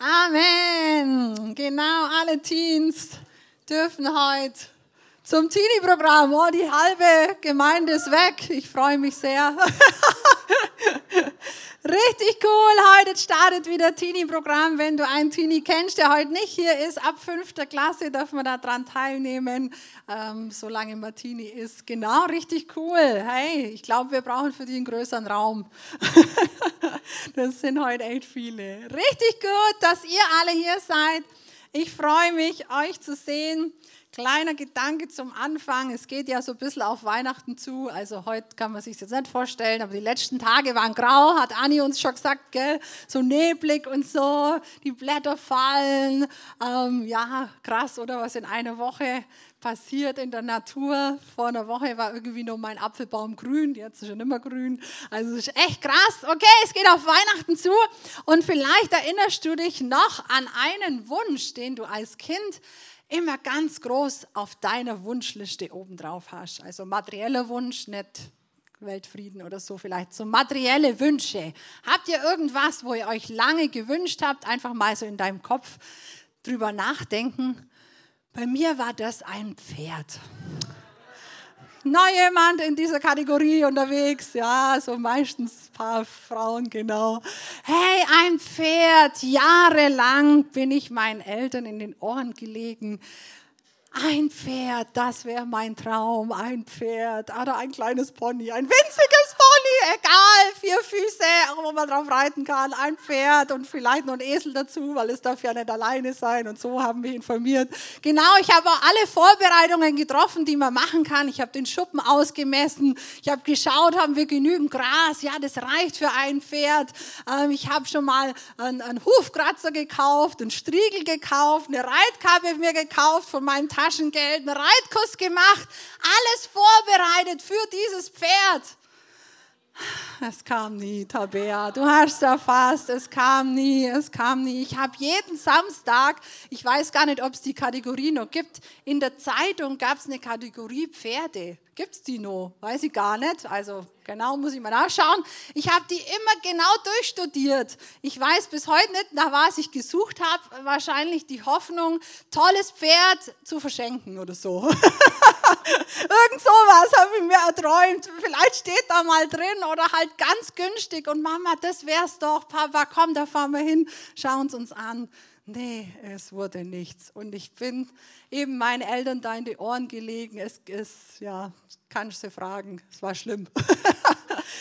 Amen. Genau, alle Teens dürfen heute zum Teenie-Programm. Oh, die halbe Gemeinde ist weg. Ich freue mich sehr. Richtig cool. Heute startet wieder Teenie-Programm. Wenn du einen Teenie kennst, der heute nicht hier ist, ab fünfter Klasse darf man daran teilnehmen, ähm, solange man Teenie ist. Genau, richtig cool. Hey, ich glaube, wir brauchen für die einen größeren Raum. das sind heute echt viele. Richtig gut, dass ihr alle hier seid. Ich freue mich, euch zu sehen. Kleiner Gedanke zum Anfang. Es geht ja so ein bisschen auf Weihnachten zu. Also heute kann man sich das jetzt nicht vorstellen, aber die letzten Tage waren grau, hat Anni uns schon gesagt, gell? so neblig und so, die Blätter fallen. Ähm, ja, krass, oder was in einer Woche passiert in der Natur. Vor einer Woche war irgendwie nur mein Apfelbaum grün, jetzt ist er nicht mehr grün. Also es ist echt krass. Okay, es geht auf Weihnachten zu und vielleicht erinnerst du dich noch an einen Wunsch, den du als Kind immer ganz groß auf deiner Wunschliste oben drauf hast. Also materieller Wunsch, nicht Weltfrieden oder so vielleicht, so materielle Wünsche. Habt ihr irgendwas, wo ihr euch lange gewünscht habt, einfach mal so in deinem Kopf drüber nachdenken? Bei mir war das ein Pferd noch jemand in dieser Kategorie unterwegs? Ja, so meistens ein paar Frauen, genau. Hey, ein Pferd. Jahrelang bin ich meinen Eltern in den Ohren gelegen. Ein Pferd, das wäre mein Traum. Ein Pferd oder ein kleines Pony, ein winziges Pony, egal, vier Füße, wo man drauf reiten kann, ein Pferd und vielleicht noch ein Esel dazu, weil es darf ja nicht alleine sein. Und so haben wir informiert. Genau, ich habe auch alle Vorbereitungen getroffen, die man machen kann. Ich habe den Schuppen ausgemessen. Ich habe geschaut, haben wir genügend Gras? Ja, das reicht für ein Pferd. Ähm, ich habe schon mal einen, einen Hufkratzer gekauft, einen Striegel gekauft, eine Reitkappe mir gekauft von meinem Taschengeld, einen Reitkurs gemacht, alles vorbereitet für dieses Pferd. Es kam nie, Tabea. Du hast erfasst, es kam nie, es kam nie. Ich habe jeden Samstag, ich weiß gar nicht, ob es die Kategorie noch gibt, in der Zeitung gab es eine Kategorie Pferde. Gibt es die noch? Weiß ich gar nicht. Also genau muss ich mal nachschauen. Ich habe die immer genau durchstudiert. Ich weiß bis heute nicht, nach was ich gesucht habe. Wahrscheinlich die Hoffnung, tolles Pferd zu verschenken oder so. Irgend sowas habe ich mir erträumt. Vielleicht steht da mal drin oder halt ganz günstig. Und Mama, das wär's doch. Papa, komm, da fahren wir hin. Schauen uns uns an. Nee, es wurde nichts. Und ich bin eben meinen Eltern da in die Ohren gelegen. Es ist, ja, kannst du fragen, es war schlimm.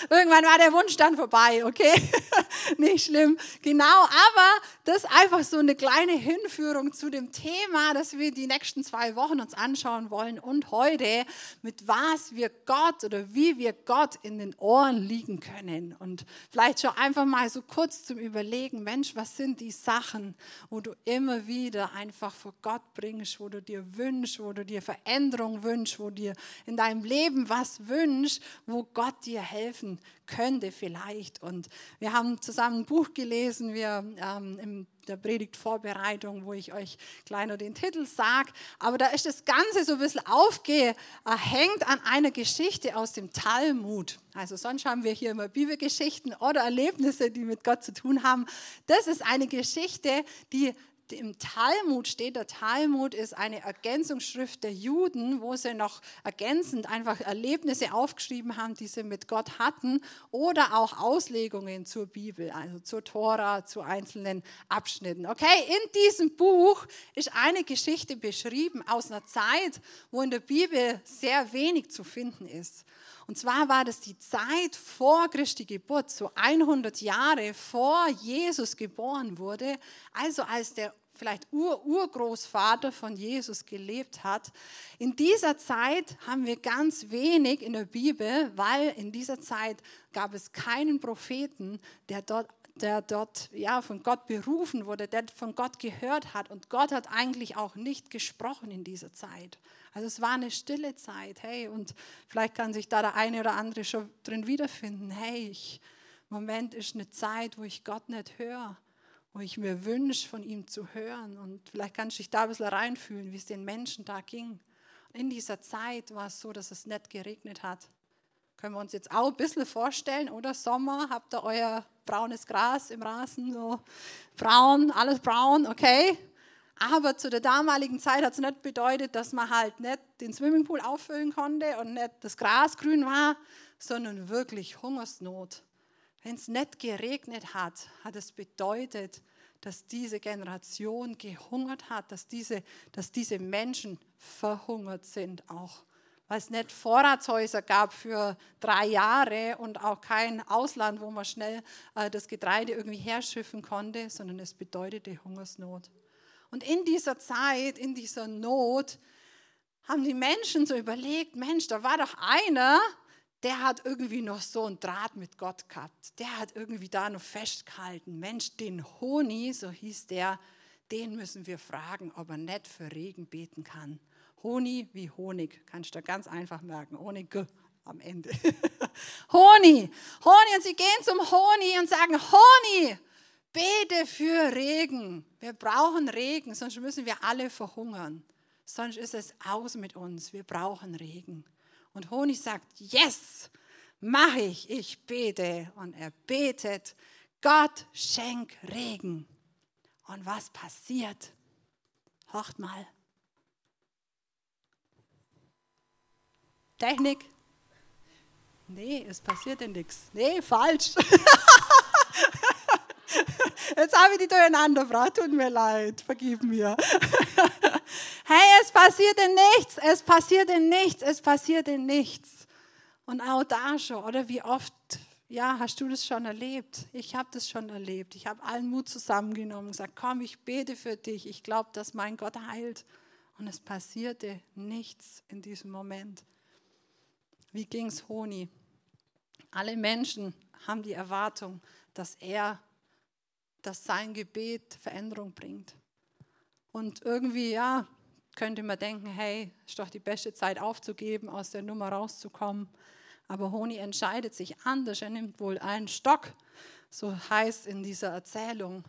Irgendwann war der Wunsch dann vorbei, okay? Nicht schlimm. Genau, aber das ist einfach so eine kleine Hinführung zu dem Thema, das wir die nächsten zwei Wochen uns anschauen wollen und heute, mit was wir Gott oder wie wir Gott in den Ohren liegen können. Und vielleicht schon einfach mal so kurz zum Überlegen, Mensch, was sind die Sachen, wo du immer wieder einfach vor Gott bringst, wo du dir wünschst, wo du dir Veränderung wünschst, wo dir in deinem Leben was wünschst, wo Gott dir helfen könnte vielleicht. Und wir haben zusammen ein Buch gelesen, wir ähm, in der Predigtvorbereitung, wo ich euch noch den Titel sage. Aber da ist das Ganze so ein bisschen aufgehängt an einer Geschichte aus dem Talmud. Also sonst haben wir hier immer Bibelgeschichten oder Erlebnisse, die mit Gott zu tun haben. Das ist eine Geschichte, die im Talmud steht, der Talmud ist eine Ergänzungsschrift der Juden, wo sie noch ergänzend einfach Erlebnisse aufgeschrieben haben, die sie mit Gott hatten oder auch Auslegungen zur Bibel, also zur Tora, zu einzelnen Abschnitten. Okay, in diesem Buch ist eine Geschichte beschrieben aus einer Zeit, wo in der Bibel sehr wenig zu finden ist. Und zwar war das die Zeit vor Christi Geburt, so 100 Jahre vor Jesus geboren wurde, also als der vielleicht Ur-Urgroßvater von Jesus gelebt hat. In dieser Zeit haben wir ganz wenig in der Bibel, weil in dieser Zeit gab es keinen Propheten, der dort der dort ja, von Gott berufen wurde, der von Gott gehört hat. Und Gott hat eigentlich auch nicht gesprochen in dieser Zeit. Also es war eine stille Zeit. Hey, und vielleicht kann sich da der eine oder andere schon drin wiederfinden. Hey, ich, Moment ist eine Zeit, wo ich Gott nicht höre, wo ich mir wünsche, von ihm zu hören. Und vielleicht kannst du dich da ein bisschen reinfühlen, wie es den Menschen da ging. In dieser Zeit war es so, dass es nicht geregnet hat. Können wir uns jetzt auch ein bisschen vorstellen, oder Sommer, habt ihr euer braunes Gras im Rasen, so braun, alles braun, okay. Aber zu der damaligen Zeit hat es nicht bedeutet, dass man halt nicht den Swimmingpool auffüllen konnte und nicht das Gras grün war, sondern wirklich Hungersnot. Wenn es nicht geregnet hat, hat es bedeutet, dass diese Generation gehungert hat, dass diese, dass diese Menschen verhungert sind auch. Weil es nicht Vorratshäuser gab für drei Jahre und auch kein Ausland, wo man schnell äh, das Getreide irgendwie herschiffen konnte, sondern es bedeutete Hungersnot. Und in dieser Zeit, in dieser Not, haben die Menschen so überlegt, Mensch, da war doch einer, der hat irgendwie noch so einen Draht mit Gott gehabt. Der hat irgendwie da noch festgehalten. Mensch, den Honi, so hieß der, den müssen wir fragen, ob er nicht für Regen beten kann. Honi wie Honig, kannst du ganz einfach merken, ohne G am Ende. Honi, Honi, und sie gehen zum Honi und sagen, Honi, bete für Regen. Wir brauchen Regen, sonst müssen wir alle verhungern. Sonst ist es aus mit uns. Wir brauchen Regen. Und Honig sagt, yes, mache ich, ich bete. Und er betet, Gott schenk Regen. Und was passiert? Hört mal. Technik. Nee, es passiert ja nichts. Nee, falsch. Jetzt habe ich die durcheinander gebracht. Tut mir leid, vergib mir. hey, es passierte nichts, es passierte nichts, es passierte nichts. Und auch da schon, oder wie oft, ja, hast du das schon erlebt? Ich habe das schon erlebt. Ich habe allen Mut zusammengenommen und gesagt, komm, ich bete für dich. Ich glaube, dass mein Gott heilt. Und es passierte nichts in diesem Moment. Wie ging es Honi? Alle Menschen haben die Erwartung, dass er dass sein Gebet Veränderung bringt. Und irgendwie, ja, könnte man denken, hey, ist doch die beste Zeit aufzugeben, aus der Nummer rauszukommen. Aber Honi entscheidet sich anders. Er nimmt wohl einen Stock, so heißt in dieser Erzählung.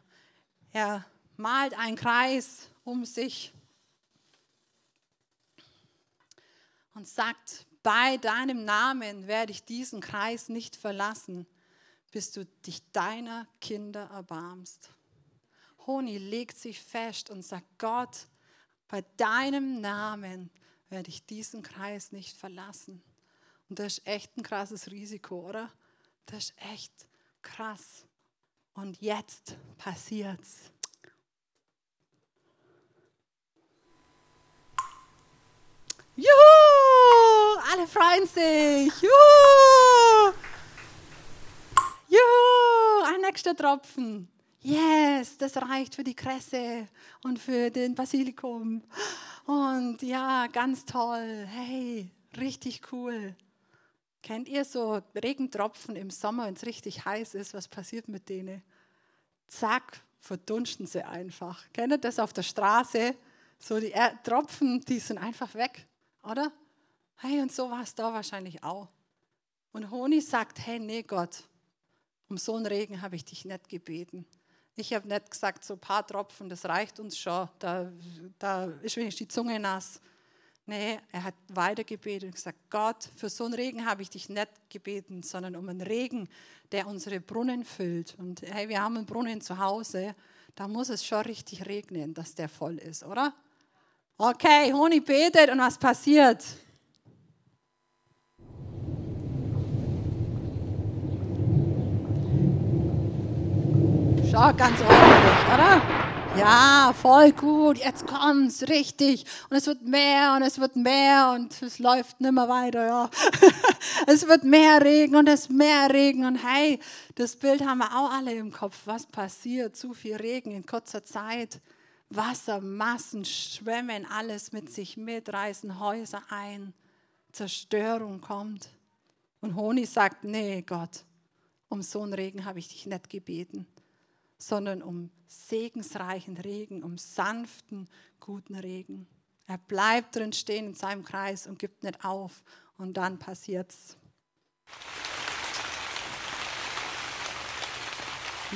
Er malt einen Kreis um sich und sagt, bei deinem Namen werde ich diesen Kreis nicht verlassen bis du dich deiner Kinder erbarmst. Honi legt sich fest und sagt, Gott, bei deinem Namen werde ich diesen Kreis nicht verlassen. Und das ist echt ein krasses Risiko, oder? Das ist echt krass. Und jetzt passiert's. Juhu! Alle freuen sich. Juhu! Juhu, ein nächster Tropfen. Yes, das reicht für die Kresse und für den Basilikum. Und ja, ganz toll. Hey, richtig cool. Kennt ihr so Regentropfen im Sommer, wenn es richtig heiß ist? Was passiert mit denen? Zack, verdunsten sie einfach. Kennt ihr das auf der Straße? So die Tropfen, die sind einfach weg, oder? Hey, und so war es da wahrscheinlich auch. Und Honi sagt, hey, nee Gott, um so einen Regen habe ich dich nicht gebeten. Ich habe nicht gesagt, so ein paar Tropfen, das reicht uns schon, da, da ist wenigstens die Zunge nass. Nee, er hat weiter gebetet und gesagt, Gott, für so einen Regen habe ich dich nicht gebeten, sondern um einen Regen, der unsere Brunnen füllt. Und hey, wir haben einen Brunnen zu Hause, da muss es schon richtig regnen, dass der voll ist, oder? Okay, Honi betet und was passiert? Schau, ganz ordentlich, oder? Ja, voll gut, jetzt kommt's, richtig. Und es wird mehr und es wird mehr und es läuft nimmer weiter, ja. es wird mehr Regen und es mehr Regen und hey, das Bild haben wir auch alle im Kopf. Was passiert? Zu viel Regen in kurzer Zeit. Wassermassen schwemmen alles mit sich mit, reißen Häuser ein. Zerstörung kommt. Und Honi sagt, nee, Gott, um so einen Regen habe ich dich nicht gebeten sondern um segensreichen Regen, um sanften, guten Regen. Er bleibt drin stehen in seinem Kreis und gibt nicht auf. Und dann passiert's.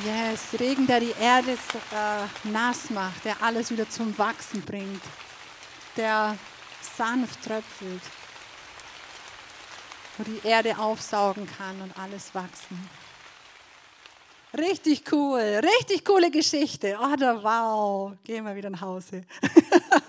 Yes, Regen, der die Erde äh, nass macht, der alles wieder zum Wachsen bringt, der sanft tröpfelt. wo die Erde aufsaugen kann und alles wachsen. Richtig cool, richtig coole Geschichte. Oder wow, gehen wir wieder nach Hause.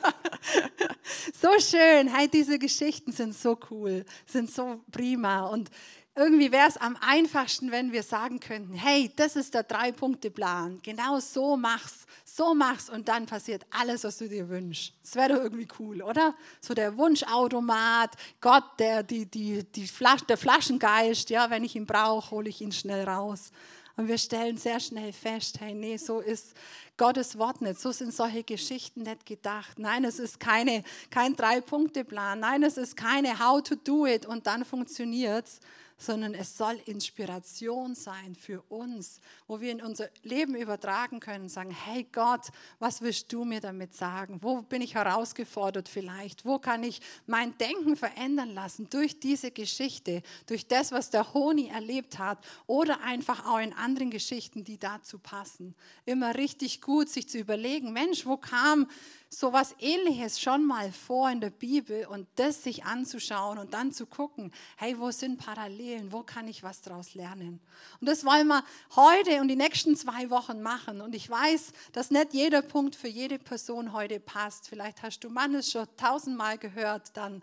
so schön, hey, diese Geschichten sind so cool, sind so prima und irgendwie wäre es am einfachsten, wenn wir sagen könnten, hey, das ist der Drei-Punkte-Plan. Genau so mach's, so mach's und dann passiert alles, was du dir wünschst. Das wäre doch irgendwie cool, oder? So der Wunschautomat, Gott, der, die, die, die Flas der Flaschengeist, ja, wenn ich ihn brauche, hole ich ihn schnell raus. Und wir stellen sehr schnell fest, hey, nee, so ist Gottes Wort nicht. So sind solche Geschichten nicht gedacht. Nein, es ist keine, kein Drei-Punkte-Plan. Nein, es ist keine How to do it und dann funktioniert es sondern es soll Inspiration sein für uns, wo wir in unser Leben übertragen können, sagen, hey Gott, was willst du mir damit sagen? Wo bin ich herausgefordert vielleicht? Wo kann ich mein Denken verändern lassen durch diese Geschichte, durch das, was der Honi erlebt hat oder einfach auch in anderen Geschichten, die dazu passen. Immer richtig gut sich zu überlegen, Mensch, wo kam so was Ähnliches schon mal vor in der Bibel und das sich anzuschauen und dann zu gucken, hey, wo sind Parallelen, wo kann ich was daraus lernen? Und das wollen wir heute und die nächsten zwei Wochen machen. Und ich weiß, dass nicht jeder Punkt für jede Person heute passt. Vielleicht hast du Mannes schon tausendmal gehört, dann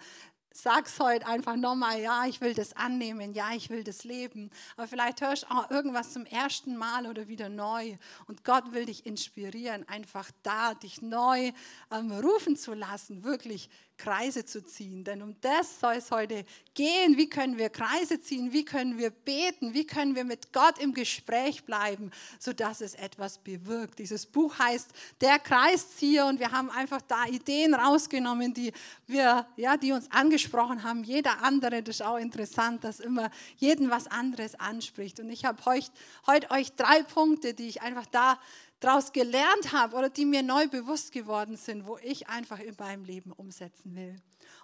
sag's heute einfach nochmal, ja, ich will das annehmen, ja, ich will das leben. Aber vielleicht hörst du auch irgendwas zum ersten Mal oder wieder neu. Und Gott will dich inspirieren, einfach da dich neu ähm, rufen zu lassen, wirklich Kreise zu ziehen. Denn um das soll es heute gehen. Wie können wir Kreise ziehen? Wie können wir beten? Wie können wir mit Gott im Gespräch bleiben, sodass es etwas bewirkt? Dieses Buch heißt Der Kreiszieher und wir haben einfach da Ideen rausgenommen, die wir, ja, die uns angesprochen haben. Jeder andere, das ist auch interessant, dass immer jeden was anderes anspricht. Und ich habe heute, heute euch drei Punkte, die ich einfach da daraus gelernt habe oder die mir neu bewusst geworden sind, wo ich einfach in meinem Leben umsetzen will.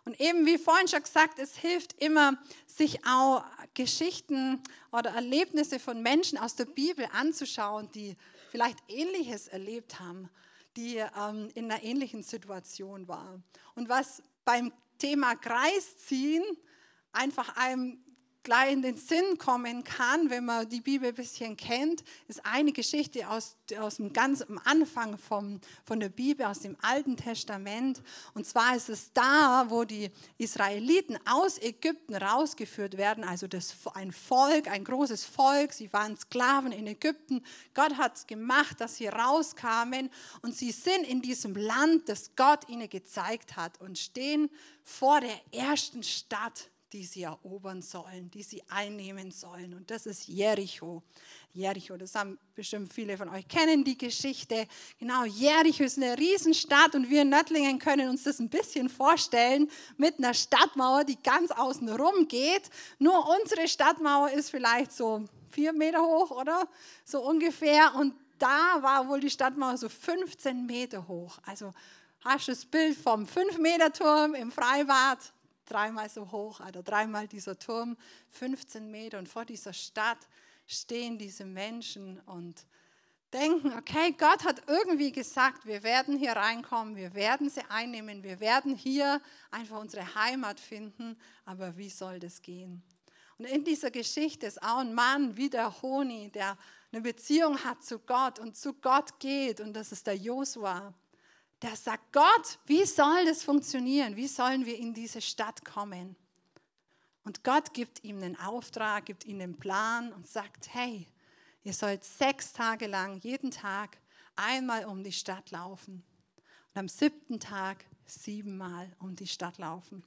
Und eben wie vorhin schon gesagt, es hilft immer, sich auch Geschichten oder Erlebnisse von Menschen aus der Bibel anzuschauen, die vielleicht Ähnliches erlebt haben, die ähm, in einer ähnlichen Situation waren. Und was beim Thema Kreisziehen einfach einem gleich in den Sinn kommen kann, wenn man die Bibel ein bisschen kennt, ist eine Geschichte aus, aus dem ganz am Anfang vom, von der Bibel, aus dem Alten Testament. Und zwar ist es da, wo die Israeliten aus Ägypten rausgeführt werden, also das, ein Volk, ein großes Volk, sie waren Sklaven in Ägypten. Gott hat es gemacht, dass sie rauskamen und sie sind in diesem Land, das Gott ihnen gezeigt hat und stehen vor der ersten Stadt die sie erobern sollen, die sie einnehmen sollen. Und das ist Jericho. Jericho, das haben bestimmt viele von euch kennen die Geschichte. Genau, Jericho ist eine Riesenstadt und wir in Nördlingen können uns das ein bisschen vorstellen mit einer Stadtmauer, die ganz außen rum geht. Nur unsere Stadtmauer ist vielleicht so vier Meter hoch, oder? So ungefähr. Und da war wohl die Stadtmauer so 15 Meter hoch. Also hast du das Bild vom 5-Meter-Turm im Freibad dreimal so hoch, oder dreimal dieser Turm, 15 Meter. Und vor dieser Stadt stehen diese Menschen und denken, okay, Gott hat irgendwie gesagt, wir werden hier reinkommen, wir werden sie einnehmen, wir werden hier einfach unsere Heimat finden, aber wie soll das gehen? Und in dieser Geschichte ist auch ein Mann wie der Honi, der eine Beziehung hat zu Gott und zu Gott geht und das ist der Josua der sagt, Gott, wie soll das funktionieren? Wie sollen wir in diese Stadt kommen? Und Gott gibt ihm einen Auftrag, gibt ihm einen Plan und sagt, hey, ihr sollt sechs Tage lang, jeden Tag, einmal um die Stadt laufen. Und am siebten Tag siebenmal um die Stadt laufen.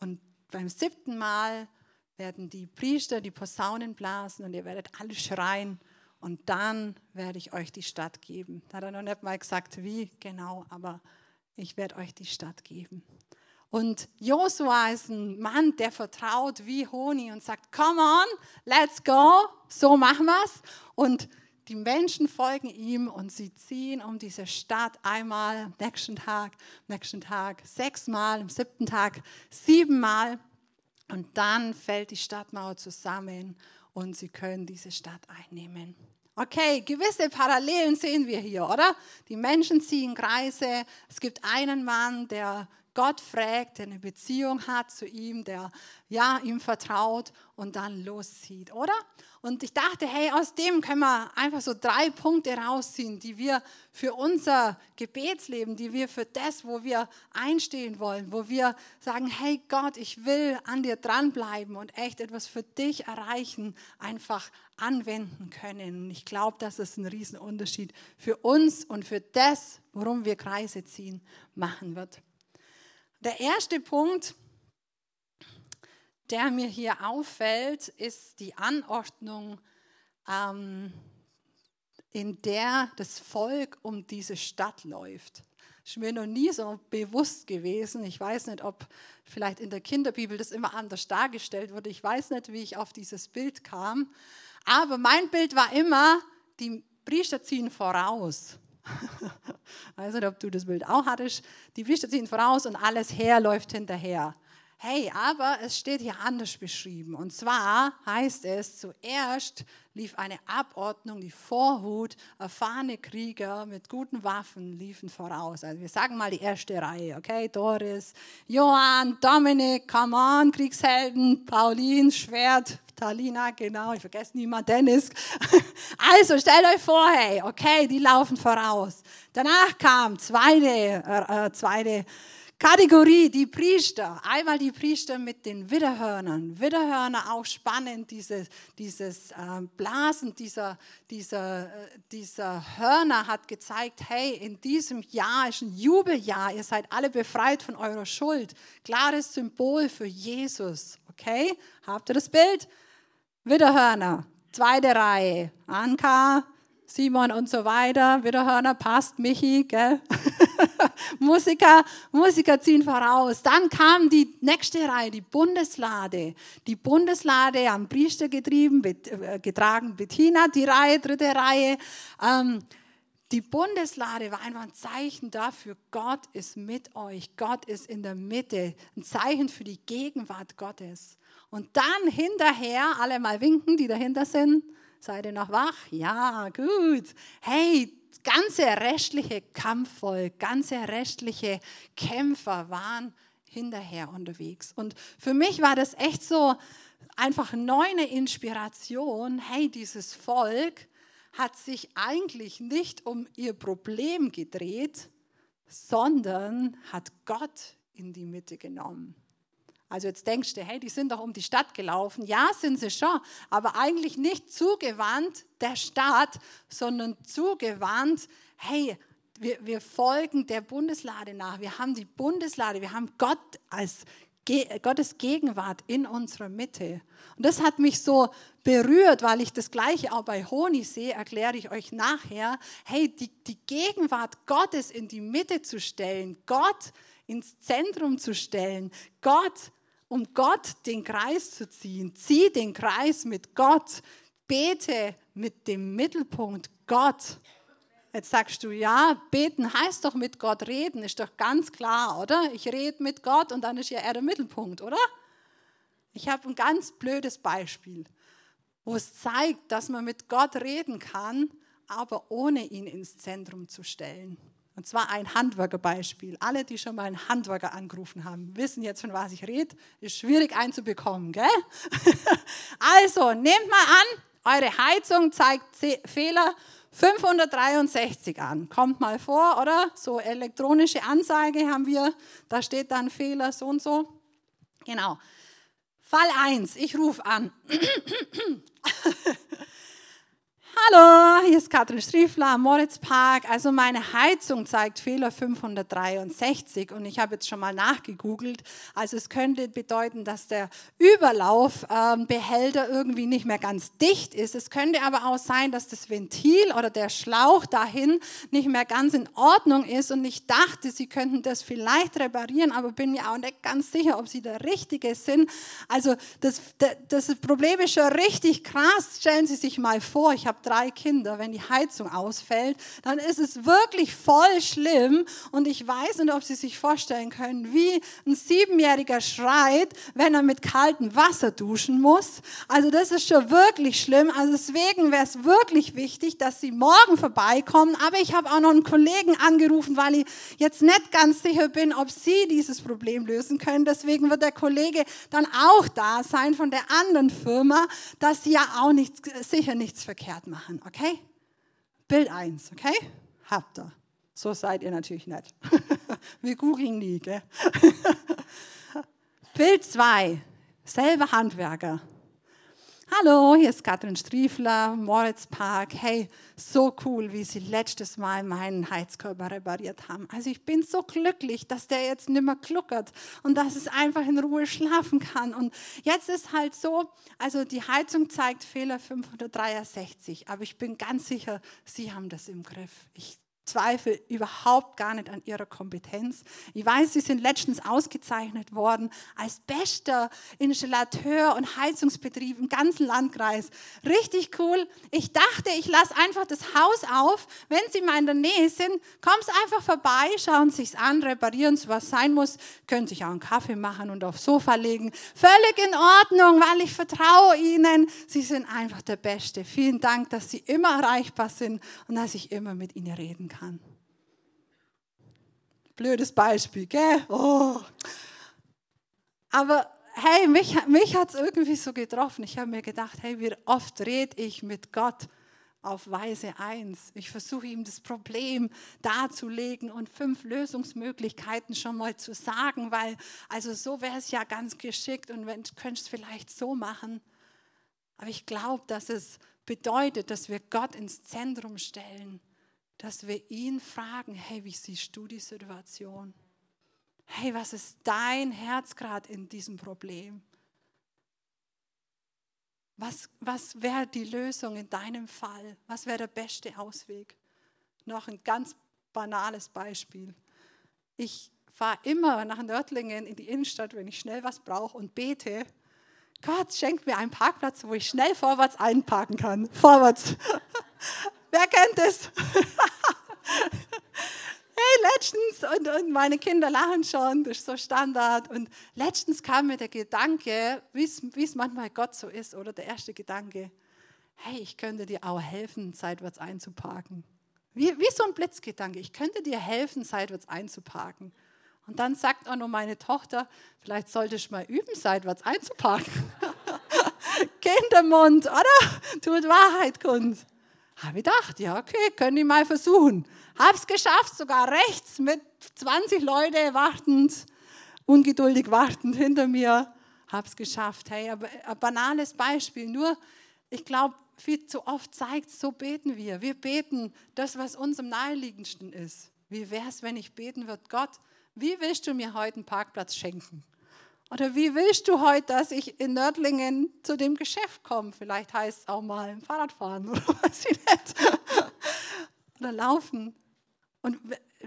Und beim siebten Mal werden die Priester die Posaunen blasen und ihr werdet alle schreien und dann werde ich euch die Stadt geben. Da hat er noch nicht mal gesagt, wie genau, aber ich werde euch die Stadt geben. Und Josua ist ein Mann, der vertraut wie Honig und sagt, come on, let's go, so machen wir es. Und die Menschen folgen ihm und sie ziehen um diese Stadt einmal am nächsten Tag, am nächsten Tag sechsmal, am siebten Tag siebenmal. Und dann fällt die Stadtmauer zusammen und sie können diese Stadt einnehmen. Okay, gewisse Parallelen sehen wir hier, oder? Die Menschen ziehen Kreise. Es gibt einen Mann, der Gott fragt, der eine Beziehung hat zu ihm, der ja ihm vertraut und dann loszieht, oder? Und ich dachte, hey, aus dem können wir einfach so drei Punkte rausziehen, die wir für unser Gebetsleben, die wir für das, wo wir einstehen wollen, wo wir sagen, hey Gott, ich will an dir dranbleiben und echt etwas für dich erreichen, einfach anwenden können. Und ich glaube, dass es einen Riesenunterschied für uns und für das, worum wir Kreise ziehen, machen wird. Der erste Punkt, der mir hier auffällt, ist die Anordnung, ähm, in der das Volk um diese Stadt läuft. Das ist mir noch nie so bewusst gewesen. Ich weiß nicht, ob vielleicht in der Kinderbibel das immer anders dargestellt wurde. Ich weiß nicht, wie ich auf dieses Bild kam. Aber mein Bild war immer, die Priester ziehen voraus. Weiß nicht, ob du das Bild auch hattest. Die Priester ziehen voraus und alles Heer läuft hinterher. Hey, aber es steht hier anders beschrieben. Und zwar heißt es, zuerst lief eine Abordnung, die Vorhut, erfahrene Krieger mit guten Waffen liefen voraus. Also wir sagen mal die erste Reihe, okay? Doris, Johann, Dominik, come on, Kriegshelden, Pauline, Schwert, Talina, genau, ich vergesse niemand, Dennis. Also stellt euch vor, hey, okay, die laufen voraus. Danach kam zweite, äh, äh zweite Kategorie, die Priester. Einmal die Priester mit den Widderhörnern. Widderhörner auch spannend, dieses, dieses äh, Blasen dieser, dieser, äh, dieser Hörner hat gezeigt, hey, in diesem Jahr ist ein Jubeljahr, ihr seid alle befreit von eurer Schuld. Klares Symbol für Jesus. Okay, habt ihr das Bild? Widderhörner, zweite Reihe. Anka, Simon und so weiter. Wiederhörner passt, Michi, gell? Musiker, Musiker ziehen voraus. Dann kam die nächste Reihe, die Bundeslade. Die Bundeslade am Priester getrieben, äh, getragen Bettina, die Reihe, dritte Reihe. Ähm, die Bundeslade war einfach ein Zeichen dafür, Gott ist mit euch, Gott ist in der Mitte, ein Zeichen für die Gegenwart Gottes. Und dann hinterher, alle mal winken, die dahinter sind, Seid ihr noch wach? Ja, gut. Hey, ganze restliche Kampfvolk, ganze restliche Kämpfer waren hinterher unterwegs. Und für mich war das echt so einfach neue Inspiration. Hey, dieses Volk hat sich eigentlich nicht um ihr Problem gedreht, sondern hat Gott in die Mitte genommen. Also jetzt denkst du, hey, die sind doch um die Stadt gelaufen. Ja, sind sie schon, aber eigentlich nicht zugewandt der Stadt, sondern zugewandt, hey, wir, wir folgen der Bundeslade nach. Wir haben die Bundeslade, wir haben Gott als Gottes Gegenwart in unserer Mitte. Und das hat mich so berührt, weil ich das Gleiche auch bei Honi sehe, erkläre ich euch nachher. Hey, die, die Gegenwart Gottes in die Mitte zu stellen, Gott ins Zentrum zu stellen, Gott um Gott den Kreis zu ziehen. Zieh den Kreis mit Gott. Bete mit dem Mittelpunkt Gott. Jetzt sagst du, ja, beten heißt doch mit Gott reden, ist doch ganz klar, oder? Ich rede mit Gott und dann ist ja er der Mittelpunkt, oder? Ich habe ein ganz blödes Beispiel, wo es zeigt, dass man mit Gott reden kann, aber ohne ihn ins Zentrum zu stellen. Und zwar ein Handwerkerbeispiel. Alle, die schon mal einen Handwerker angerufen haben, wissen jetzt, von was ich rede. Ist schwierig einzubekommen, gell? Also, nehmt mal an, eure Heizung zeigt Fehler 563 an. Kommt mal vor, oder? So elektronische Anzeige haben wir. Da steht dann Fehler so und so. Genau. Fall 1. Ich rufe an. Hallo, hier ist Katrin Striefler am Moritzpark. Also meine Heizung zeigt Fehler 563 und ich habe jetzt schon mal nachgegoogelt. Also es könnte bedeuten, dass der Überlaufbehälter irgendwie nicht mehr ganz dicht ist. Es könnte aber auch sein, dass das Ventil oder der Schlauch dahin nicht mehr ganz in Ordnung ist und ich dachte, sie könnten das vielleicht reparieren, aber bin mir auch nicht ganz sicher, ob sie der Richtige sind. Also das, das Problem ist schon richtig krass. Stellen Sie sich mal vor, ich habe drei Kinder, wenn die Heizung ausfällt, dann ist es wirklich voll schlimm. Und ich weiß nicht, ob Sie sich vorstellen können, wie ein Siebenjähriger schreit, wenn er mit kaltem Wasser duschen muss. Also das ist schon wirklich schlimm. Also deswegen wäre es wirklich wichtig, dass Sie morgen vorbeikommen. Aber ich habe auch noch einen Kollegen angerufen, weil ich jetzt nicht ganz sicher bin, ob Sie dieses Problem lösen können. Deswegen wird der Kollege dann auch da sein von der anderen Firma, dass Sie ja auch nichts, sicher nichts verkehrt machen. Okay? Bild 1, okay? Habt ihr. So seid ihr natürlich nicht. Wir googeln nie, gell? Bild 2, selber Handwerker. Hallo, hier ist Katrin Striefler, Moritz Park. Hey, so cool, wie Sie letztes Mal meinen Heizkörper repariert haben. Also ich bin so glücklich, dass der jetzt nicht mehr kluckert und dass es einfach in Ruhe schlafen kann. Und jetzt ist halt so, also die Heizung zeigt Fehler 563, aber ich bin ganz sicher, Sie haben das im Griff. Ich Zweifel überhaupt gar nicht an ihrer Kompetenz. Ich weiß, sie sind letztens ausgezeichnet worden als bester Installateur und Heizungsbetrieb im ganzen Landkreis. Richtig cool. Ich dachte, ich lasse einfach das Haus auf. Wenn Sie mal in der Nähe sind, kommen Sie einfach vorbei, schauen Sie es an, reparieren Sie, was sein muss, können sich auch einen Kaffee machen und aufs Sofa legen. Völlig in Ordnung, weil ich vertraue Ihnen. Sie sind einfach der Beste. Vielen Dank, dass Sie immer erreichbar sind und dass ich immer mit Ihnen reden kann kann. Blödes Beispiel, gell? Oh. Aber hey, mich, mich hat es irgendwie so getroffen. Ich habe mir gedacht, hey, wie oft rede ich mit Gott auf Weise 1. Ich versuche ihm das Problem darzulegen und fünf Lösungsmöglichkeiten schon mal zu sagen, weil also so wäre es ja ganz geschickt und wenn könntest vielleicht so machen. Aber ich glaube, dass es bedeutet, dass wir Gott ins Zentrum stellen dass wir ihn fragen, hey, wie siehst du die Situation? Hey, was ist dein Herz gerade in diesem Problem? Was, was wäre die Lösung in deinem Fall? Was wäre der beste Ausweg? Noch ein ganz banales Beispiel. Ich fahre immer nach Nördlingen in die Innenstadt, wenn ich schnell was brauche und bete. Gott schenkt mir einen Parkplatz, wo ich schnell vorwärts einparken kann. Vorwärts. Wer kennt es? hey, letztens, und, und meine Kinder lachen schon, das ist so Standard. Und letztens kam mir der Gedanke, wie es manchmal Gott so ist, oder der erste Gedanke, hey, ich könnte dir auch helfen, seitwärts einzuparken. Wie, wie so ein Blitzgedanke, ich könnte dir helfen, seitwärts einzuparken. Und dann sagt auch noch meine Tochter, vielleicht sollte ich mal üben, seitwärts einzuparken. Kindermund, oder? Tut Wahrheit kund. Habe ich gedacht, ja, okay, können ich mal versuchen. Habe es geschafft, sogar rechts mit 20 Leute wartend, ungeduldig wartend hinter mir. Habe es geschafft. Hey, aber ein banales Beispiel. Nur, ich glaube, viel zu oft zeigt, so beten wir. Wir beten das, was uns am naheliegendsten ist. Wie wäre es, wenn ich beten würde, Gott, wie willst du mir heute einen Parkplatz schenken? Oder wie willst du heute, dass ich in Nördlingen zu dem Geschäft komme? Vielleicht heißt es auch mal Fahrrad fahren oder was ich nicht. Oder laufen. Und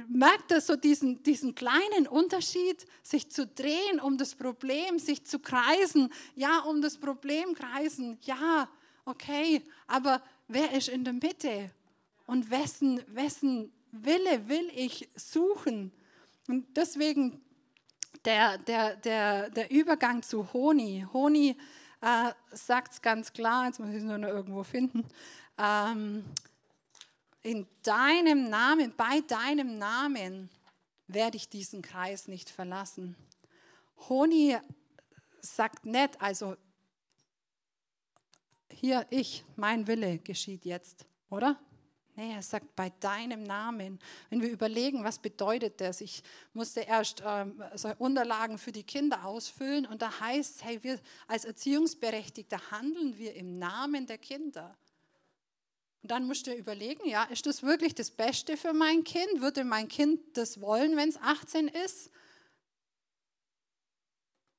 merkt das so diesen, diesen kleinen Unterschied, sich zu drehen um das Problem, sich zu kreisen. Ja, um das Problem kreisen. Ja, okay. Aber wer ist in der Mitte? Und wessen, wessen Wille will ich suchen? Und deswegen der, der, der, der Übergang zu Honi. Honi äh, sagt es ganz klar, jetzt muss ich es nur noch irgendwo finden. Ähm, in deinem Namen, bei deinem Namen werde ich diesen Kreis nicht verlassen. Honi sagt nicht, also hier ich, mein Wille geschieht jetzt, oder? Nee, er sagt bei deinem Namen. Wenn wir überlegen, was bedeutet das? Ich musste erst ähm, so Unterlagen für die Kinder ausfüllen und da heißt, hey, wir als Erziehungsberechtigte handeln wir im Namen der Kinder. Und dann musst du überlegen, ja, ist das wirklich das Beste für mein Kind? Würde mein Kind das wollen, wenn es 18 ist?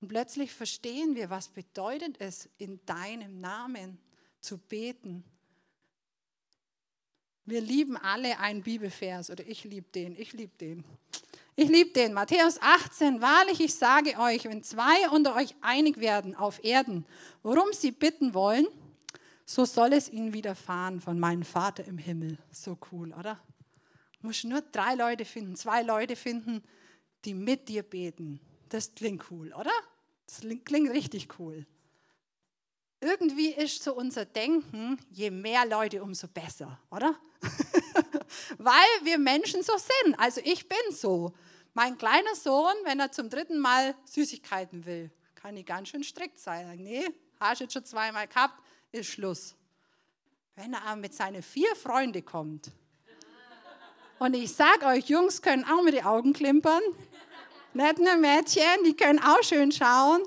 Und plötzlich verstehen wir, was bedeutet es, in deinem Namen zu beten wir lieben alle einen Bibelvers oder ich liebe den, ich liebe den. Ich liebe den. Matthäus 18, wahrlich, ich sage euch, wenn zwei unter euch einig werden auf Erden, worum sie bitten wollen, so soll es ihnen widerfahren von meinem Vater im Himmel. So cool, oder? Du musst nur drei Leute finden, zwei Leute finden, die mit dir beten. Das klingt cool, oder? Das klingt richtig cool. Irgendwie ist so unser Denken, je mehr Leute, umso besser, oder? Weil wir Menschen so sind. Also ich bin so. Mein kleiner Sohn, wenn er zum dritten Mal Süßigkeiten will, kann ich ganz schön strikt sein. Nee, hast du jetzt schon zweimal gehabt, ist Schluss. Wenn er aber mit seinen vier Freunden kommt, und ich sage euch, Jungs können auch mit den Augen klimpern, nicht nur Mädchen, die können auch schön schauen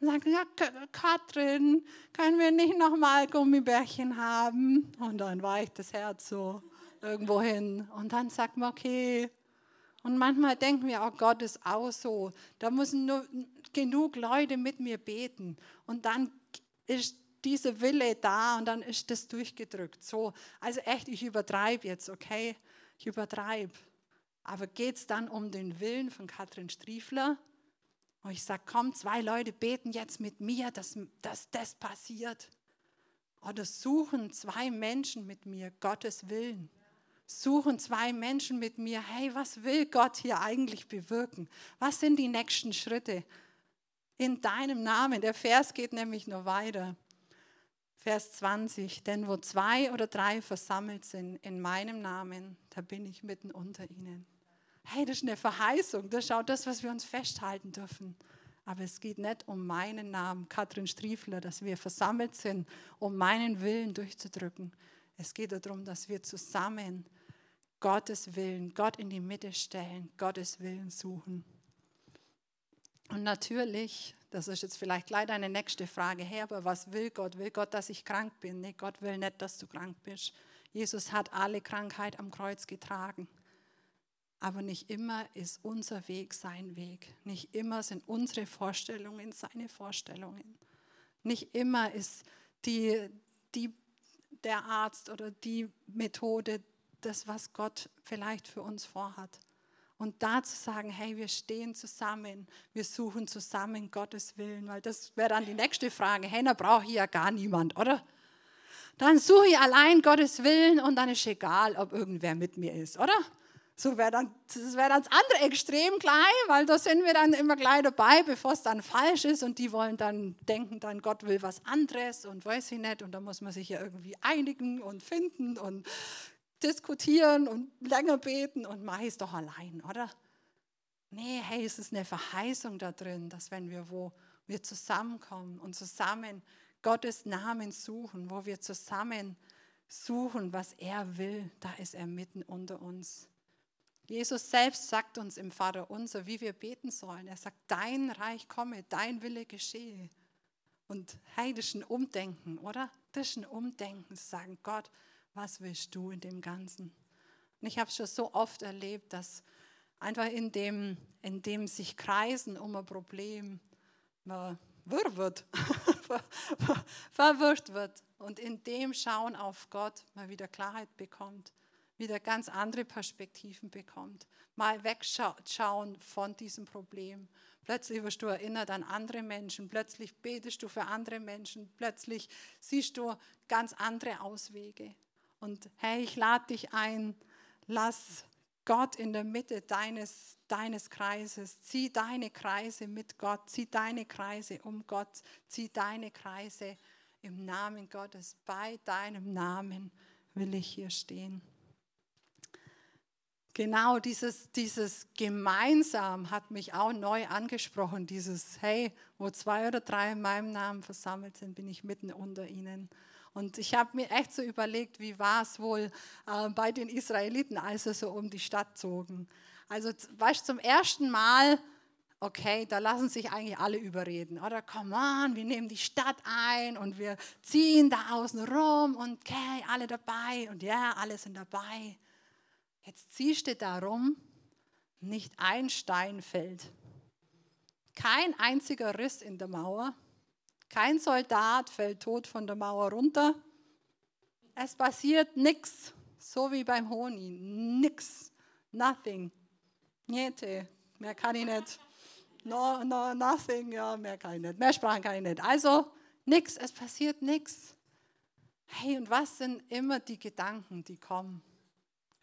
und sagen, ja, Katrin, können wir nicht nochmal Gummibärchen haben? Und dann weicht das Herz so irgendwo hin. Und dann sagt man, okay. Und manchmal denken wir, oh Gott ist auch so. Da müssen nur genug Leute mit mir beten. Und dann ist dieser Wille da und dann ist das durchgedrückt. So, also echt, ich übertreibe jetzt, okay? Ich übertreibe. Aber geht es dann um den Willen von Katrin Striefler? Und ich sage, komm, zwei Leute beten jetzt mit mir, dass, dass das passiert. Oder suchen zwei Menschen mit mir Gottes Willen. Suchen zwei Menschen mit mir, hey, was will Gott hier eigentlich bewirken? Was sind die nächsten Schritte? In deinem Namen. Der Vers geht nämlich noch weiter. Vers 20, denn wo zwei oder drei versammelt sind in meinem Namen, da bin ich mitten unter ihnen. Hey, das ist eine Verheißung, das ist auch das, was wir uns festhalten dürfen. Aber es geht nicht um meinen Namen, Katrin Striefler, dass wir versammelt sind, um meinen Willen durchzudrücken. Es geht darum, dass wir zusammen Gottes Willen, Gott in die Mitte stellen, Gottes Willen suchen. Und natürlich das ist jetzt vielleicht gleich deine nächste Frage. Herr, aber was will Gott? Will Gott, dass ich krank bin? Nee, Gott will nicht, dass du krank bist. Jesus hat alle Krankheit am Kreuz getragen. Aber nicht immer ist unser Weg sein Weg. Nicht immer sind unsere Vorstellungen seine Vorstellungen. Nicht immer ist die, die, der Arzt oder die Methode das, was Gott vielleicht für uns vorhat. Und da zu sagen, hey, wir stehen zusammen, wir suchen zusammen Gottes Willen, weil das wäre dann die nächste Frage. Hey, da brauche ich ja gar niemand, oder? Dann suche ich allein Gottes Willen und dann ist egal, ob irgendwer mit mir ist, oder? So wäre dann, das wäre dann das andere Extrem gleich, weil da sind wir dann immer gleich dabei, bevor es dann falsch ist und die wollen dann denken, dann Gott will was anderes und weiß ich nicht und da muss man sich ja irgendwie einigen und finden und diskutieren und länger beten und mach es doch allein, oder? Nee, hey, es ist eine Verheißung da drin, dass wenn wir wo wir zusammenkommen und zusammen Gottes Namen suchen, wo wir zusammen suchen, was er will, da ist er mitten unter uns. Jesus selbst sagt uns im Vater unser, wie wir beten sollen. Er sagt, dein Reich komme, dein Wille geschehe. Und ein Umdenken, oder? Ein Umdenken, zu sagen, Gott, was willst du in dem Ganzen? Und ich habe schon so oft erlebt, dass einfach in dem, in dem sich kreisen um ein Problem, man wirr wird, verwirrt wird und in dem Schauen auf Gott mal wieder Klarheit bekommt, wieder ganz andere Perspektiven bekommt, mal wegschauen von diesem Problem. Plötzlich wirst du erinnert an andere Menschen, plötzlich betest du für andere Menschen, plötzlich siehst du ganz andere Auswege. Und hey, ich lade dich ein, lass Gott in der Mitte deines, deines Kreises, zieh deine Kreise mit Gott, zieh deine Kreise um Gott, zieh deine Kreise im Namen Gottes. Bei deinem Namen will ich hier stehen. Genau dieses, dieses gemeinsam hat mich auch neu angesprochen, dieses, hey, wo zwei oder drei in meinem Namen versammelt sind, bin ich mitten unter ihnen. Und ich habe mir echt so überlegt, wie war es wohl äh, bei den Israeliten, als sie so um die Stadt zogen. Also weißt zum ersten Mal, okay, da lassen sich eigentlich alle überreden. Oder come on, wir nehmen die Stadt ein und wir ziehen da außen rum und okay, alle dabei und ja, alle sind dabei. Jetzt ziehst du da rum, nicht ein Stein fällt. Kein einziger Riss in der Mauer. Kein Soldat fällt tot von der Mauer runter. Es passiert nichts, so wie beim Honig. Nix, nothing. Niente, mehr kann ich nicht. No, no, nothing, ja, mehr kann ich nicht. Mehr Sprachen kann ich nicht. Also nichts, es passiert nichts. Hey, und was sind immer die Gedanken, die kommen?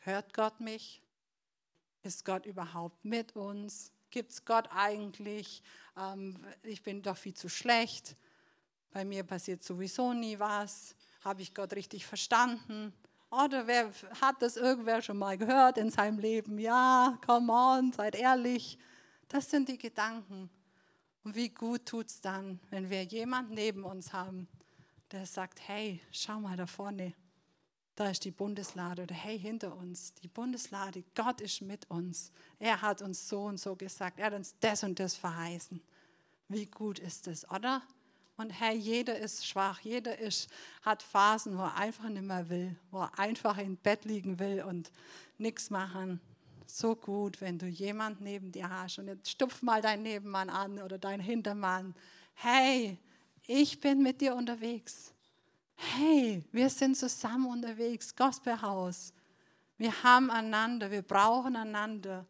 Hört Gott mich? Ist Gott überhaupt mit uns? Gibt es Gott eigentlich? Ähm, ich bin doch viel zu schlecht. Bei mir passiert sowieso nie was. Habe ich Gott richtig verstanden? Oder wer hat das irgendwer schon mal gehört in seinem Leben? Ja, come on, seid ehrlich. Das sind die Gedanken. Und wie gut tut es dann, wenn wir jemanden neben uns haben, der sagt, hey, schau mal da vorne, da ist die Bundeslade oder hey, hinter uns, die Bundeslade, Gott ist mit uns. Er hat uns so und so gesagt, er hat uns das und das verheißen. Wie gut ist es, oder? Und hey, jeder ist schwach, jeder ist, hat Phasen, wo er einfach nicht mehr will, wo er einfach im Bett liegen will und nichts machen. So gut, wenn du jemand neben dir hast und jetzt stupf mal deinen Nebenmann an oder deinen Hintermann. Hey, ich bin mit dir unterwegs. Hey, wir sind zusammen unterwegs, Gospelhaus. Wir haben einander, wir brauchen einander.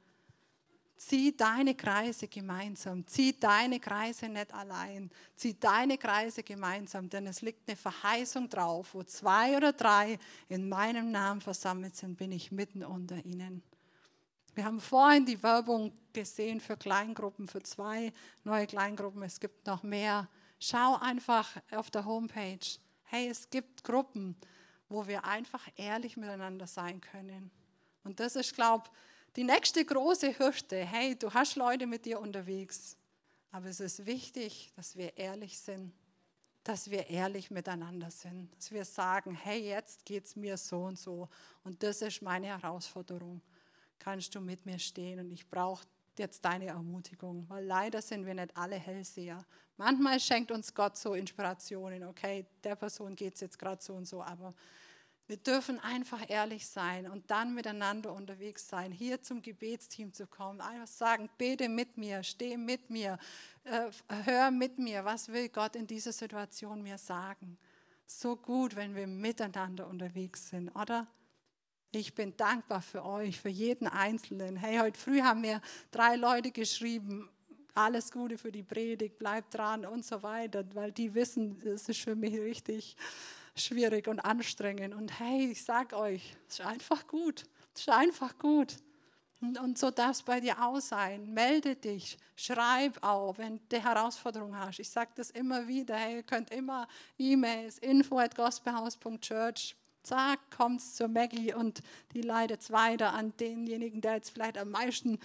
Zieh deine Kreise gemeinsam. Zieh deine Kreise nicht allein. Zieh deine Kreise gemeinsam, denn es liegt eine Verheißung drauf. Wo zwei oder drei in meinem Namen versammelt sind, bin ich mitten unter ihnen. Wir haben vorhin die Werbung gesehen für Kleingruppen, für zwei neue Kleingruppen. Es gibt noch mehr. Schau einfach auf der Homepage. Hey, es gibt Gruppen, wo wir einfach ehrlich miteinander sein können. Und das ist, glaube ich, die nächste große Hürde, hey, du hast Leute mit dir unterwegs, aber es ist wichtig, dass wir ehrlich sind, dass wir ehrlich miteinander sind, dass wir sagen, hey, jetzt geht es mir so und so und das ist meine Herausforderung. Kannst du mit mir stehen und ich brauche jetzt deine Ermutigung, weil leider sind wir nicht alle Hellseher. Manchmal schenkt uns Gott so Inspirationen, okay, der Person geht es jetzt gerade so und so, aber wir dürfen einfach ehrlich sein und dann miteinander unterwegs sein, hier zum Gebetsteam zu kommen, einfach sagen, bete mit mir, steh mit mir, äh, hör mit mir, was will Gott in dieser Situation mir sagen. So gut, wenn wir miteinander unterwegs sind, oder? Ich bin dankbar für euch, für jeden Einzelnen. Hey, heute früh haben mir drei Leute geschrieben, alles Gute für die Predigt, bleibt dran und so weiter, weil die wissen, es ist für mich richtig schwierig und anstrengend. Und hey, ich sag euch, es ist einfach gut. Es ist einfach gut. Und, und so darf es bei dir auch sein. Melde dich, schreib auch, wenn du Herausforderungen hast. Ich sage das immer wieder. Hey, ihr könnt immer E-Mails, info at gospelhouse.church. Zack, kommt zur Maggie und die leitet es weiter an denjenigen, der jetzt vielleicht am meisten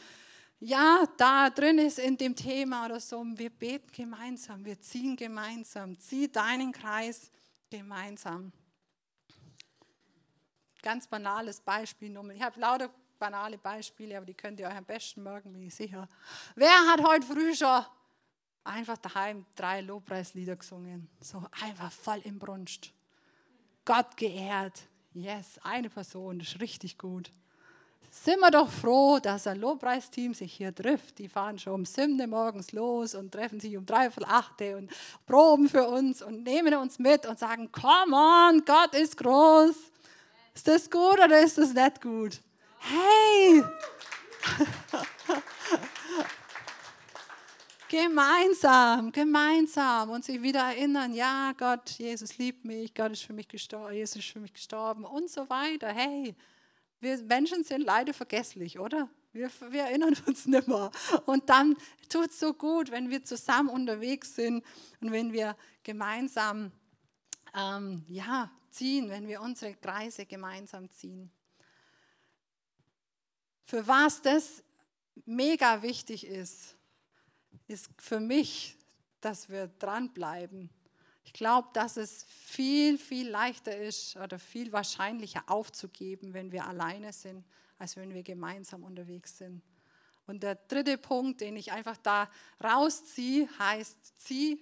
ja, da drin ist in dem Thema oder so. Wir beten gemeinsam, wir ziehen gemeinsam. Zieh deinen Kreis gemeinsam. Ganz banales Beispiel. Ich habe lauter banale Beispiele, aber die könnt ihr euch am besten merken, bin ich sicher. Wer hat heute früh schon einfach daheim drei Lobpreislieder gesungen? So einfach voll im Brunst. Gott geehrt. Yes, eine Person, das ist richtig gut sind wir doch froh, dass ein Lobpreisteam sich hier trifft. Die fahren schon um 7 morgens los und treffen sich um dreiviertel 8 und proben für uns und nehmen uns mit und sagen, come on, Gott ist groß. Ist das gut oder ist das nicht gut? Hey! Gemeinsam, gemeinsam und sich wieder erinnern, ja, Gott, Jesus liebt mich, Gott ist für mich gestorben, Jesus ist für mich gestorben und so weiter. Hey, wir Menschen sind leider vergesslich, oder? Wir, wir erinnern uns nicht mehr. Und dann tut es so gut, wenn wir zusammen unterwegs sind und wenn wir gemeinsam ähm, ja, ziehen, wenn wir unsere Kreise gemeinsam ziehen. Für was das mega wichtig ist, ist für mich, dass wir dranbleiben ich glaube, dass es viel, viel leichter ist oder viel wahrscheinlicher aufzugeben, wenn wir alleine sind, als wenn wir gemeinsam unterwegs sind. Und der dritte Punkt, den ich einfach da rausziehe, heißt, zieh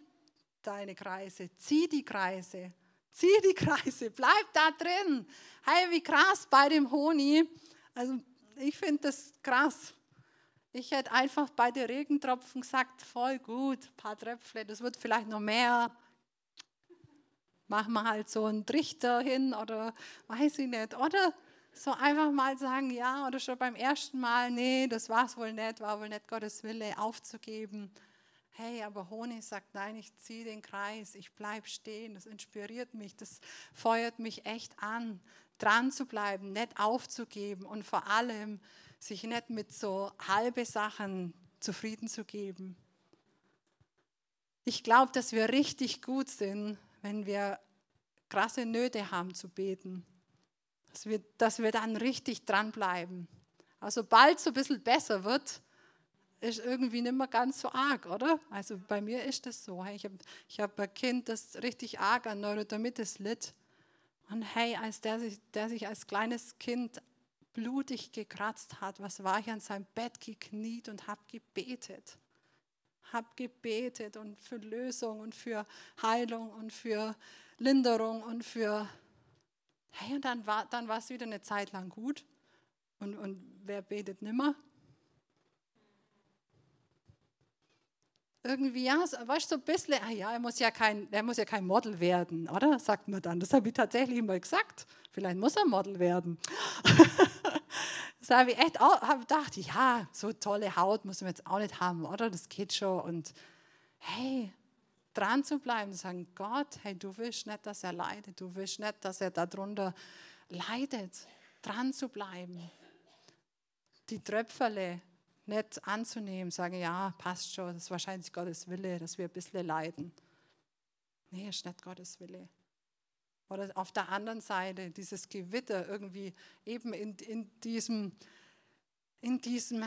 deine Kreise, zieh die Kreise, zieh die Kreise, bleib da drin. Hey, wie krass bei dem Honig. Also ich finde das krass. Ich hätte einfach bei den Regentropfen gesagt, voll gut, ein paar Tröpfle, das wird vielleicht noch mehr machen wir halt so einen Trichter hin oder weiß ich nicht. Oder so einfach mal sagen, ja, oder schon beim ersten Mal, nee, das war es wohl nicht, war wohl nicht Gottes Wille aufzugeben. Hey, aber Honig sagt, nein, ich ziehe den Kreis, ich bleibe stehen. Das inspiriert mich, das feuert mich echt an, dran zu bleiben, nicht aufzugeben und vor allem sich nicht mit so halbe Sachen zufrieden zu geben. Ich glaube, dass wir richtig gut sind, wenn wir krasse Nöte haben zu beten. Dass wir, dass wir dann richtig dranbleiben. Also bald so ein bisschen besser wird, ist irgendwie nicht mehr ganz so arg, oder? Also bei mir ist das so. Ich habe ich hab ein Kind, das richtig arg an Neurodermitis litt. Und hey, als der sich, der sich als kleines Kind blutig gekratzt hat, was war ich an seinem Bett gekniet und habe gebetet. Habe gebetet und für Lösung und für Heilung und für Linderung und für... Hey, und dann war dann es wieder eine Zeit lang gut. Und, und wer betet nimmer? Irgendwie, ja, weißt du, so ein bisschen, ah ja, er muss ja, kein, er muss ja kein Model werden, oder? Sagt man dann. Das habe ich tatsächlich mal gesagt. Vielleicht muss er Model werden. das habe ich echt auch hab gedacht, ja, so tolle Haut muss man jetzt auch nicht haben, oder? Das geht schon. Und hey, dran zu bleiben, zu sagen, Gott, hey, du willst nicht, dass er leidet. Du willst nicht, dass er darunter leidet. Dran zu bleiben. Die Tröpfele nicht anzunehmen, sagen, ja, passt schon, das ist wahrscheinlich Gottes Wille, dass wir ein bisschen leiden. Nee, ist nicht Gottes Wille. Oder auf der anderen Seite dieses Gewitter irgendwie eben in, in diesem, in diesem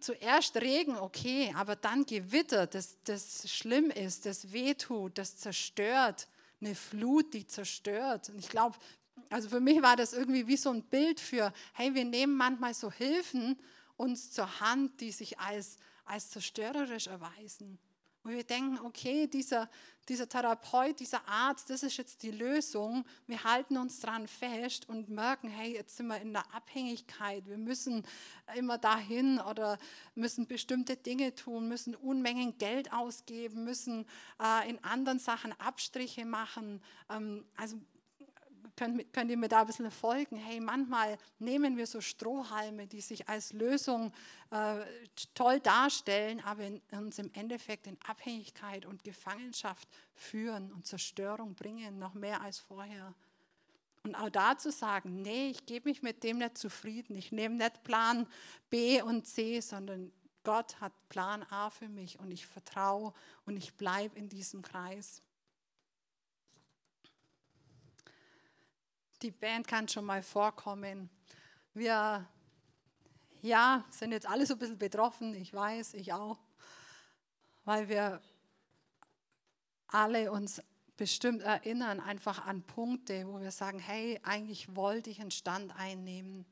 zuerst Regen, okay, aber dann Gewitter, das, das schlimm ist, das wehtut, das zerstört, eine Flut, die zerstört. Und ich glaube, also für mich war das irgendwie wie so ein Bild für, hey, wir nehmen manchmal so Hilfen uns zur Hand, die sich als, als zerstörerisch erweisen. Wo wir denken, okay, dieser, dieser Therapeut, dieser Arzt, das ist jetzt die Lösung. Wir halten uns dran fest und merken, hey, jetzt sind wir in der Abhängigkeit. Wir müssen immer dahin oder müssen bestimmte Dinge tun, müssen Unmengen Geld ausgeben, müssen äh, in anderen Sachen Abstriche machen. Ähm, also könnt, könnt ihr mir da ein bisschen folgen? Hey, manchmal nehmen wir so Strohhalme, die sich als Lösung äh, toll darstellen, aber in, uns im Endeffekt in Abhängigkeit und Gefangenschaft führen und Zerstörung bringen, noch mehr als vorher. Und auch da zu sagen, nee, ich gebe mich mit dem nicht zufrieden. Ich nehme nicht Plan B und C, sondern Gott hat Plan A für mich und ich vertraue und ich bleibe in diesem Kreis. Die Band kann schon mal vorkommen. Wir ja, sind jetzt alle so ein bisschen betroffen, ich weiß, ich auch, weil wir alle uns bestimmt erinnern einfach an Punkte, wo wir sagen, hey, eigentlich wollte ich einen Stand einnehmen.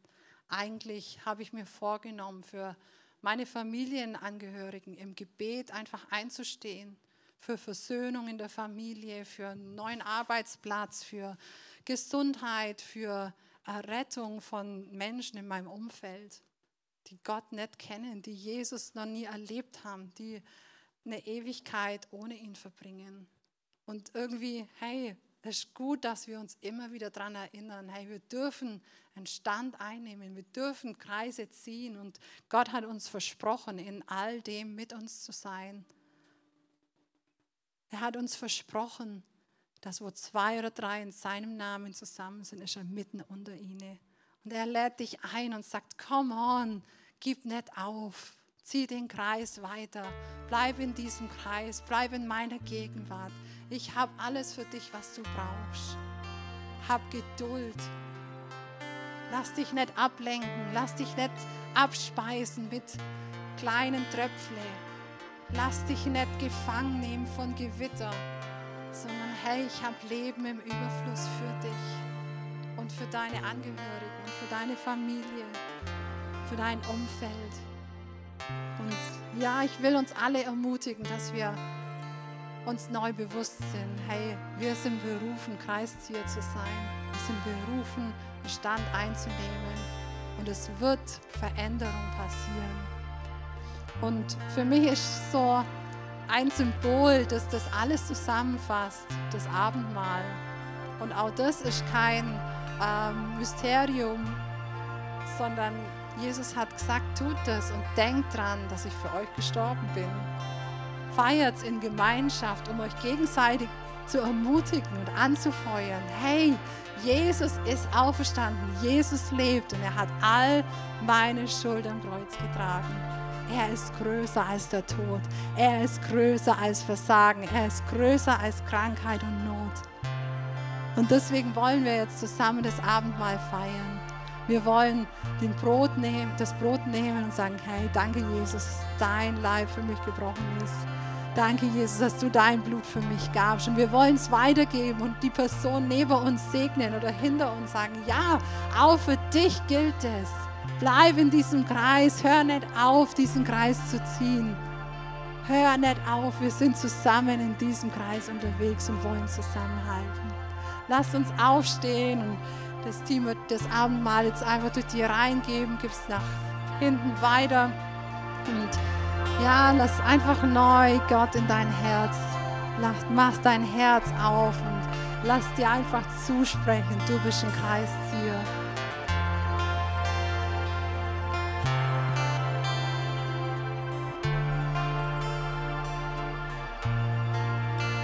Eigentlich habe ich mir vorgenommen, für meine Familienangehörigen im Gebet einfach einzustehen, für Versöhnung in der Familie, für einen neuen Arbeitsplatz, für Gesundheit, für Rettung von Menschen in meinem Umfeld, die Gott nicht kennen, die Jesus noch nie erlebt haben, die eine Ewigkeit ohne ihn verbringen. Und irgendwie, hey, es ist gut, dass wir uns immer wieder daran erinnern, hey, wir dürfen einen Stand einnehmen, wir dürfen Kreise ziehen und Gott hat uns versprochen, in all dem mit uns zu sein. Er hat uns versprochen, dass wo zwei oder drei in seinem Namen zusammen sind, ist er mitten unter ihnen. Und er lädt dich ein und sagt, come on, gib nicht auf, zieh den Kreis weiter, bleib in diesem Kreis, bleib in meiner Gegenwart. Ich habe alles für dich, was du brauchst. Hab Geduld. Lass dich nicht ablenken, lass dich nicht abspeisen mit kleinen Tröpfchen. Lass dich nicht gefangen nehmen von Gewitter sondern hey, ich habe Leben im Überfluss für dich und für deine Angehörigen, für deine Familie, für dein Umfeld. Und ja, ich will uns alle ermutigen, dass wir uns neu bewusst sind, hey, wir sind berufen, Kreiszieher zu sein. Wir sind berufen, Stand einzunehmen. Und es wird Veränderung passieren. Und für mich ist so ein Symbol, das das alles zusammenfasst, das Abendmahl. Und auch das ist kein ähm, Mysterium, sondern Jesus hat gesagt, tut das und denkt dran, dass ich für euch gestorben bin. feiert in Gemeinschaft, um euch gegenseitig zu ermutigen und anzufeuern. Hey, Jesus ist auferstanden, Jesus lebt und er hat all meine Schuld am Kreuz getragen. Er ist größer als der Tod. Er ist größer als Versagen. Er ist größer als Krankheit und Not. Und deswegen wollen wir jetzt zusammen das Abendmahl feiern. Wir wollen den Brot nehmen, das Brot nehmen und sagen, hey, danke Jesus, dass dein Leib für mich gebrochen ist. Danke, Jesus, dass du dein Blut für mich gabst. Und wir wollen es weitergeben und die Person neben uns segnen oder hinter uns sagen, ja, auch für dich gilt es. Bleib in diesem Kreis, hör nicht auf, diesen Kreis zu ziehen. Hör nicht auf, wir sind zusammen in diesem Kreis unterwegs und wollen zusammenhalten. Lass uns aufstehen und das Team wird das Abendmahl jetzt einfach durch die Reihen geben, gibt es nach hinten weiter. Und ja, lass einfach neu Gott in dein Herz. Mach dein Herz auf und lass dir einfach zusprechen, du bist ein Kreiszieher.